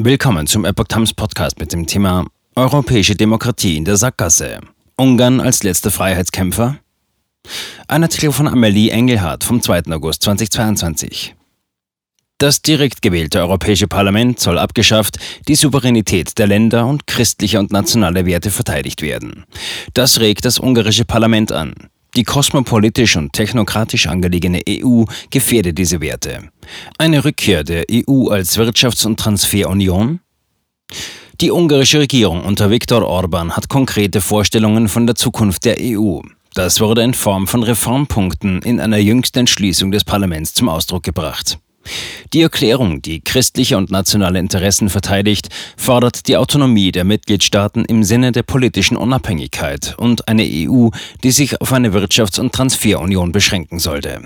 Willkommen zum Epoch Times Podcast mit dem Thema Europäische Demokratie in der Sackgasse. Ungarn als letzter Freiheitskämpfer? Ein Artikel von Amelie Engelhardt vom 2. August 2022. Das direkt gewählte Europäische Parlament soll abgeschafft, die Souveränität der Länder und christliche und nationale Werte verteidigt werden. Das regt das ungarische Parlament an. Die kosmopolitisch und technokratisch angelegene EU gefährdet diese Werte. Eine Rückkehr der EU als Wirtschafts- und Transferunion? Die ungarische Regierung unter Viktor Orban hat konkrete Vorstellungen von der Zukunft der EU. Das wurde in Form von Reformpunkten in einer jüngsten Entschließung des Parlaments zum Ausdruck gebracht. Die Erklärung, die christliche und nationale Interessen verteidigt, fordert die Autonomie der Mitgliedstaaten im Sinne der politischen Unabhängigkeit und eine EU, die sich auf eine Wirtschafts- und Transferunion beschränken sollte.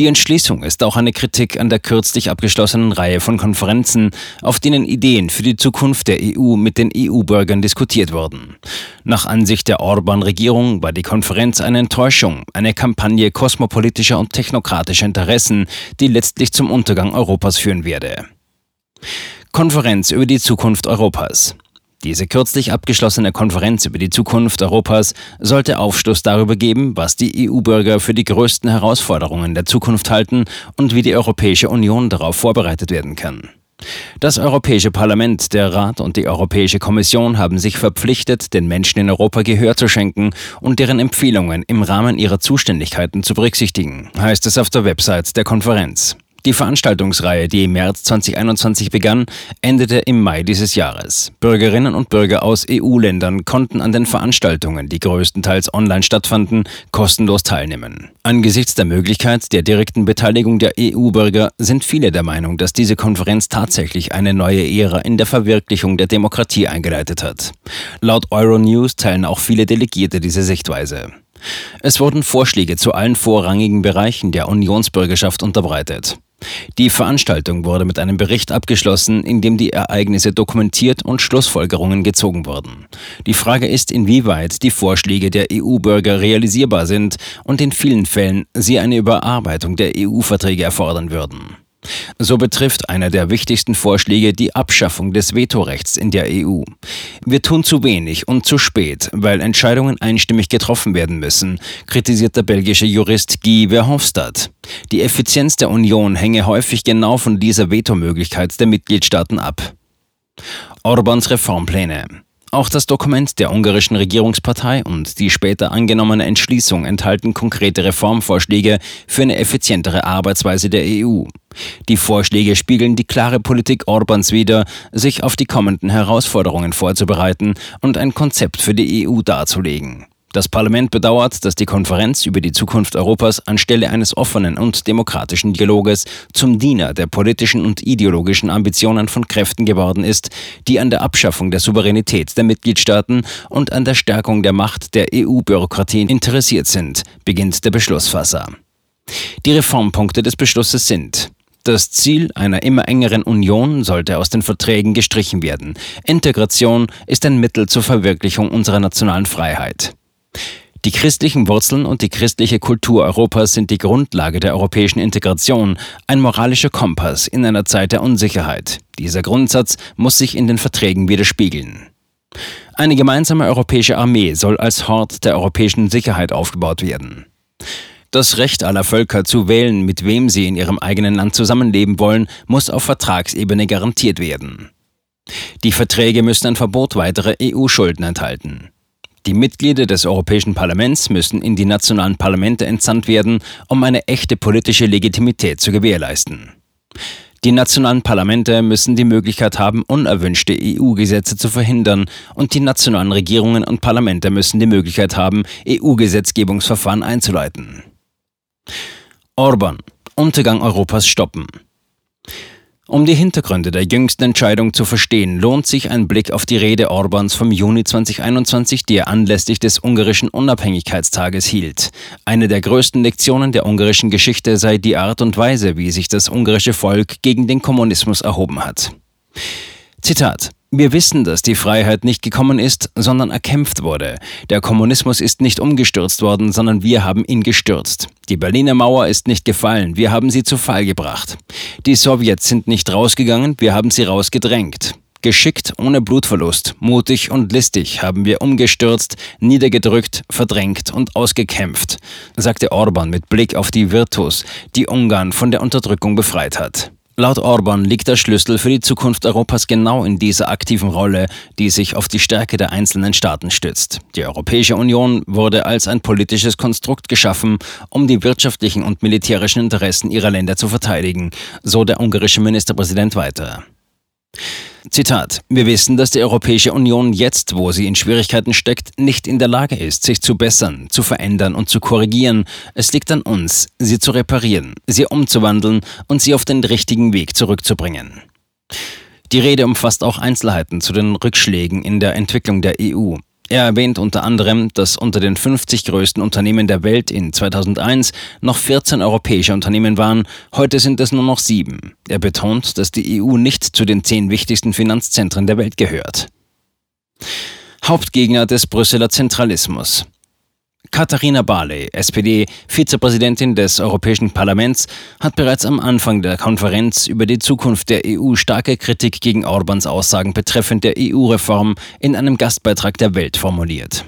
Die Entschließung ist auch eine Kritik an der kürzlich abgeschlossenen Reihe von Konferenzen, auf denen Ideen für die Zukunft der EU mit den EU-Bürgern diskutiert wurden. Nach Ansicht der Orban-Regierung war die Konferenz eine Enttäuschung, eine Kampagne kosmopolitischer und technokratischer Interessen, die letztlich zum Untergang Europas führen werde. Konferenz über die Zukunft Europas. Diese kürzlich abgeschlossene Konferenz über die Zukunft Europas sollte Aufschluss darüber geben, was die EU-Bürger für die größten Herausforderungen der Zukunft halten und wie die Europäische Union darauf vorbereitet werden kann. Das Europäische Parlament, der Rat und die Europäische Kommission haben sich verpflichtet, den Menschen in Europa Gehör zu schenken und deren Empfehlungen im Rahmen ihrer Zuständigkeiten zu berücksichtigen, heißt es auf der Website der Konferenz. Die Veranstaltungsreihe, die im März 2021 begann, endete im Mai dieses Jahres. Bürgerinnen und Bürger aus EU-Ländern konnten an den Veranstaltungen, die größtenteils online stattfanden, kostenlos teilnehmen. Angesichts der Möglichkeit der direkten Beteiligung der EU-Bürger sind viele der Meinung, dass diese Konferenz tatsächlich eine neue Ära in der Verwirklichung der Demokratie eingeleitet hat. Laut Euronews teilen auch viele Delegierte diese Sichtweise. Es wurden Vorschläge zu allen vorrangigen Bereichen der Unionsbürgerschaft unterbreitet. Die Veranstaltung wurde mit einem Bericht abgeschlossen, in dem die Ereignisse dokumentiert und Schlussfolgerungen gezogen wurden. Die Frage ist, inwieweit die Vorschläge der EU-Bürger realisierbar sind und in vielen Fällen sie eine Überarbeitung der EU-Verträge erfordern würden. So betrifft einer der wichtigsten Vorschläge die Abschaffung des Vetorechts in der EU. Wir tun zu wenig und zu spät, weil Entscheidungen einstimmig getroffen werden müssen, kritisiert der belgische Jurist Guy Verhofstadt. Die Effizienz der Union hänge häufig genau von dieser Vetomöglichkeit der Mitgliedstaaten ab. Orbans Reformpläne. Auch das Dokument der ungarischen Regierungspartei und die später angenommene Entschließung enthalten konkrete Reformvorschläge für eine effizientere Arbeitsweise der EU. Die Vorschläge spiegeln die klare Politik Orbans wider, sich auf die kommenden Herausforderungen vorzubereiten und ein Konzept für die EU darzulegen. Das Parlament bedauert, dass die Konferenz über die Zukunft Europas anstelle eines offenen und demokratischen Dialoges zum Diener der politischen und ideologischen Ambitionen von Kräften geworden ist, die an der Abschaffung der Souveränität der Mitgliedstaaten und an der Stärkung der Macht der EU-Bürokratie interessiert sind, beginnt der Beschlussfasser. Die Reformpunkte des Beschlusses sind das Ziel einer immer engeren Union sollte aus den Verträgen gestrichen werden. Integration ist ein Mittel zur Verwirklichung unserer nationalen Freiheit. Die christlichen Wurzeln und die christliche Kultur Europas sind die Grundlage der europäischen Integration, ein moralischer Kompass in einer Zeit der Unsicherheit. Dieser Grundsatz muss sich in den Verträgen widerspiegeln. Eine gemeinsame europäische Armee soll als Hort der europäischen Sicherheit aufgebaut werden. Das Recht aller Völker zu wählen, mit wem sie in ihrem eigenen Land zusammenleben wollen, muss auf Vertragsebene garantiert werden. Die Verträge müssen ein Verbot weiterer EU-Schulden enthalten. Die Mitglieder des Europäischen Parlaments müssen in die nationalen Parlamente entsandt werden, um eine echte politische Legitimität zu gewährleisten. Die nationalen Parlamente müssen die Möglichkeit haben, unerwünschte EU-Gesetze zu verhindern, und die nationalen Regierungen und Parlamente müssen die Möglichkeit haben, EU-Gesetzgebungsverfahren einzuleiten. Orban Untergang Europas stoppen. Um die Hintergründe der jüngsten Entscheidung zu verstehen, lohnt sich ein Blick auf die Rede Orbans vom Juni 2021, die er anlässlich des ungarischen Unabhängigkeitstages hielt. Eine der größten Lektionen der ungarischen Geschichte sei die Art und Weise, wie sich das ungarische Volk gegen den Kommunismus erhoben hat. Zitat Wir wissen, dass die Freiheit nicht gekommen ist, sondern erkämpft wurde. Der Kommunismus ist nicht umgestürzt worden, sondern wir haben ihn gestürzt. Die Berliner Mauer ist nicht gefallen, wir haben sie zu Fall gebracht. Die Sowjets sind nicht rausgegangen, wir haben sie rausgedrängt. Geschickt, ohne Blutverlust, mutig und listig haben wir umgestürzt, niedergedrückt, verdrängt und ausgekämpft, sagte Orban mit Blick auf die Virtus, die Ungarn von der Unterdrückung befreit hat. Laut Orban liegt der Schlüssel für die Zukunft Europas genau in dieser aktiven Rolle, die sich auf die Stärke der einzelnen Staaten stützt. Die Europäische Union wurde als ein politisches Konstrukt geschaffen, um die wirtschaftlichen und militärischen Interessen ihrer Länder zu verteidigen, so der ungarische Ministerpräsident weiter. Zitat. Wir wissen, dass die Europäische Union jetzt, wo sie in Schwierigkeiten steckt, nicht in der Lage ist, sich zu bessern, zu verändern und zu korrigieren. Es liegt an uns, sie zu reparieren, sie umzuwandeln und sie auf den richtigen Weg zurückzubringen. Die Rede umfasst auch Einzelheiten zu den Rückschlägen in der Entwicklung der EU. Er erwähnt unter anderem, dass unter den 50 größten Unternehmen der Welt in 2001 noch 14 europäische Unternehmen waren, heute sind es nur noch sieben. Er betont, dass die EU nicht zu den zehn wichtigsten Finanzzentren der Welt gehört. Hauptgegner des Brüsseler Zentralismus. Katharina Barley, SPD, Vizepräsidentin des Europäischen Parlaments, hat bereits am Anfang der Konferenz über die Zukunft der EU starke Kritik gegen Orbans Aussagen betreffend der EU-Reform in einem Gastbeitrag der Welt formuliert.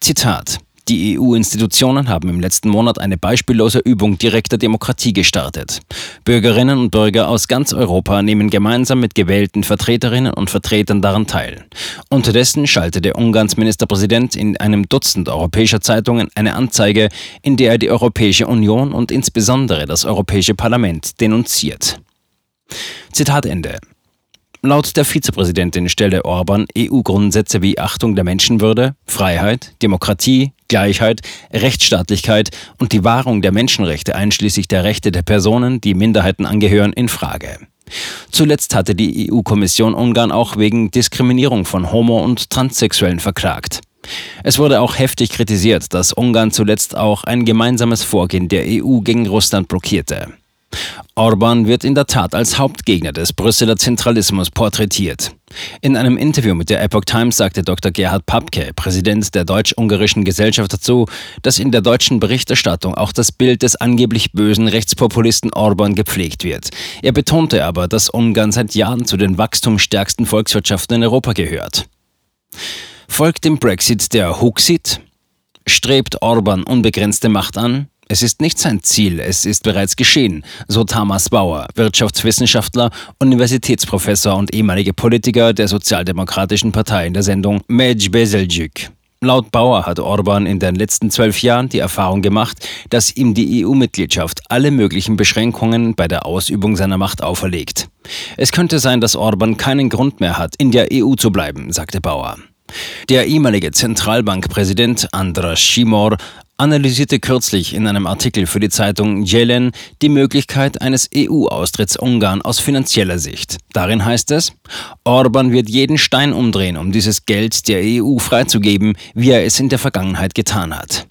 Zitat die EU-Institutionen haben im letzten Monat eine beispiellose Übung direkter Demokratie gestartet. Bürgerinnen und Bürger aus ganz Europa nehmen gemeinsam mit gewählten Vertreterinnen und Vertretern daran teil. Unterdessen schaltete Ungarns Ministerpräsident in einem Dutzend europäischer Zeitungen eine Anzeige, in der er die Europäische Union und insbesondere das Europäische Parlament denunziert. Zitat Ende. Laut der Vizepräsidentin stelle Orban EU-Grundsätze wie Achtung der Menschenwürde, Freiheit, Demokratie, Gleichheit, Rechtsstaatlichkeit und die Wahrung der Menschenrechte einschließlich der Rechte der Personen, die Minderheiten angehören, in Frage. Zuletzt hatte die EU-Kommission Ungarn auch wegen Diskriminierung von Homo- und Transsexuellen verklagt. Es wurde auch heftig kritisiert, dass Ungarn zuletzt auch ein gemeinsames Vorgehen der EU gegen Russland blockierte. Orban wird in der Tat als Hauptgegner des Brüsseler Zentralismus porträtiert. In einem Interview mit der Epoch Times sagte Dr. Gerhard Papke, Präsident der Deutsch-Ungarischen Gesellschaft, dazu, dass in der deutschen Berichterstattung auch das Bild des angeblich bösen Rechtspopulisten Orban gepflegt wird. Er betonte aber, dass Ungarn seit Jahren zu den wachstumsstärksten Volkswirtschaften in Europa gehört. Folgt dem Brexit der Huxit? Strebt Orban unbegrenzte Macht an? Es ist nicht sein Ziel, es ist bereits geschehen, so Thomas Bauer, Wirtschaftswissenschaftler, Universitätsprofessor und ehemaliger Politiker der Sozialdemokratischen Partei in der Sendung Mej Bezeljuk. Laut Bauer hat Orban in den letzten zwölf Jahren die Erfahrung gemacht, dass ihm die EU-Mitgliedschaft alle möglichen Beschränkungen bei der Ausübung seiner Macht auferlegt. Es könnte sein, dass Orban keinen Grund mehr hat, in der EU zu bleiben, sagte Bauer. Der ehemalige Zentralbankpräsident Andras Schimor analysierte kürzlich in einem Artikel für die Zeitung Jelen die Möglichkeit eines EU-Austritts Ungarn aus finanzieller Sicht. Darin heißt es, Orban wird jeden Stein umdrehen, um dieses Geld der EU freizugeben, wie er es in der Vergangenheit getan hat.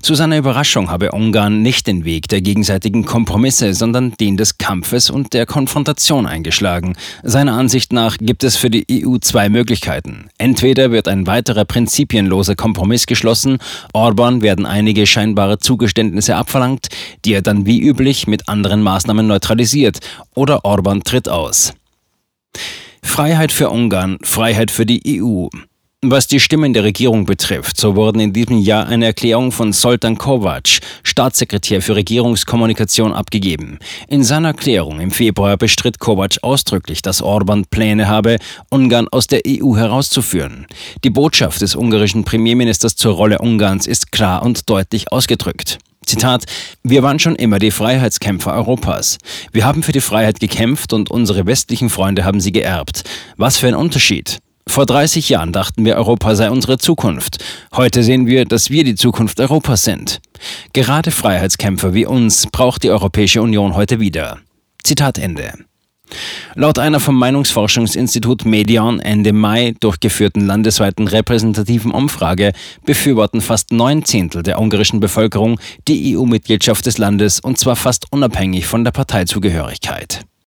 Zu seiner Überraschung habe Ungarn nicht den Weg der gegenseitigen Kompromisse, sondern den des Kampfes und der Konfrontation eingeschlagen. Seiner Ansicht nach gibt es für die EU zwei Möglichkeiten. Entweder wird ein weiterer prinzipienloser Kompromiss geschlossen, Orban werden einige scheinbare Zugeständnisse abverlangt, die er dann wie üblich mit anderen Maßnahmen neutralisiert, oder Orban tritt aus. Freiheit für Ungarn, Freiheit für die EU. Was die Stimmen der Regierung betrifft, so wurden in diesem Jahr eine Erklärung von Soltan Kovac, Staatssekretär für Regierungskommunikation, abgegeben. In seiner Erklärung im Februar bestritt Kovac ausdrücklich, dass Orban Pläne habe, Ungarn aus der EU herauszuführen. Die Botschaft des ungarischen Premierministers zur Rolle Ungarns ist klar und deutlich ausgedrückt. Zitat, wir waren schon immer die Freiheitskämpfer Europas. Wir haben für die Freiheit gekämpft und unsere westlichen Freunde haben sie geerbt. Was für ein Unterschied. Vor 30 Jahren dachten wir, Europa sei unsere Zukunft. Heute sehen wir, dass wir die Zukunft Europas sind. Gerade Freiheitskämpfer wie uns braucht die Europäische Union heute wieder. Zitat Ende. Laut einer vom Meinungsforschungsinstitut Median Ende Mai durchgeführten landesweiten repräsentativen Umfrage befürworten fast neun Zehntel der ungarischen Bevölkerung die EU-Mitgliedschaft des Landes und zwar fast unabhängig von der Parteizugehörigkeit.